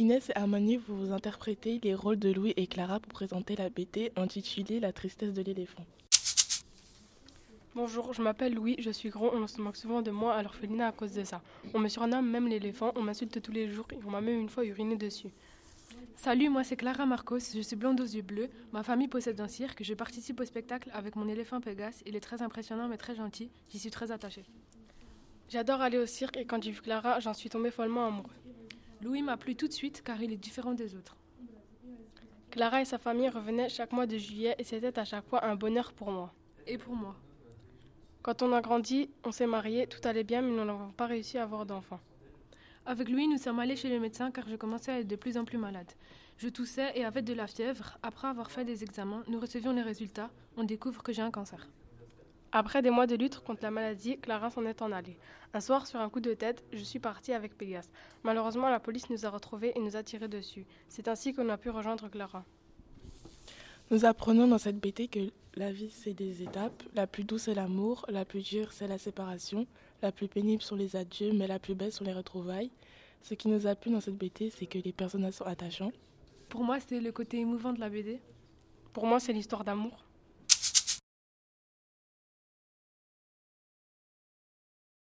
Inès et Armani, vous interprétez les rôles de Louis et Clara pour présenter la BD intitulée La tristesse de l'éléphant. Bonjour, je m'appelle Louis, je suis gros, on se moque souvent de moi à l'orphelinat à cause de ça. On me surnomme même l'éléphant, on m'insulte tous les jours et on m'a même une fois uriné dessus. Salut, moi c'est Clara Marcos, je suis blonde aux yeux bleus. Ma famille possède un cirque, je participe au spectacle avec mon éléphant Pégase. Il est très impressionnant mais très gentil, j'y suis très attachée. J'adore aller au cirque et quand j'ai vu Clara, j'en suis tombée follement amoureux. Louis m'a plu tout de suite car il est différent des autres. Clara et sa famille revenaient chaque mois de juillet et c'était à chaque fois un bonheur pour moi. Et pour moi. Quand on a grandi, on s'est mariés, tout allait bien mais nous n'avons pas réussi à avoir d'enfants. Avec Louis, nous sommes allés chez le médecin car je commençais à être de plus en plus malade. Je toussais et avais de la fièvre. Après avoir fait des examens, nous recevions les résultats. On découvre que j'ai un cancer. Après des mois de lutte contre la maladie, Clara s'en est en allée. Un soir, sur un coup de tête, je suis partie avec Pégase. Malheureusement, la police nous a retrouvés et nous a tirés dessus. C'est ainsi qu'on a pu rejoindre Clara. Nous apprenons dans cette BD que la vie, c'est des étapes. La plus douce, c'est l'amour. La plus dure, c'est la séparation. La plus pénible sont les adieux, mais la plus belle sont les retrouvailles. Ce qui nous a plu dans cette BD, c'est que les personnages sont attachants. Pour moi, c'est le côté émouvant de la BD. Pour moi, c'est l'histoire d'amour.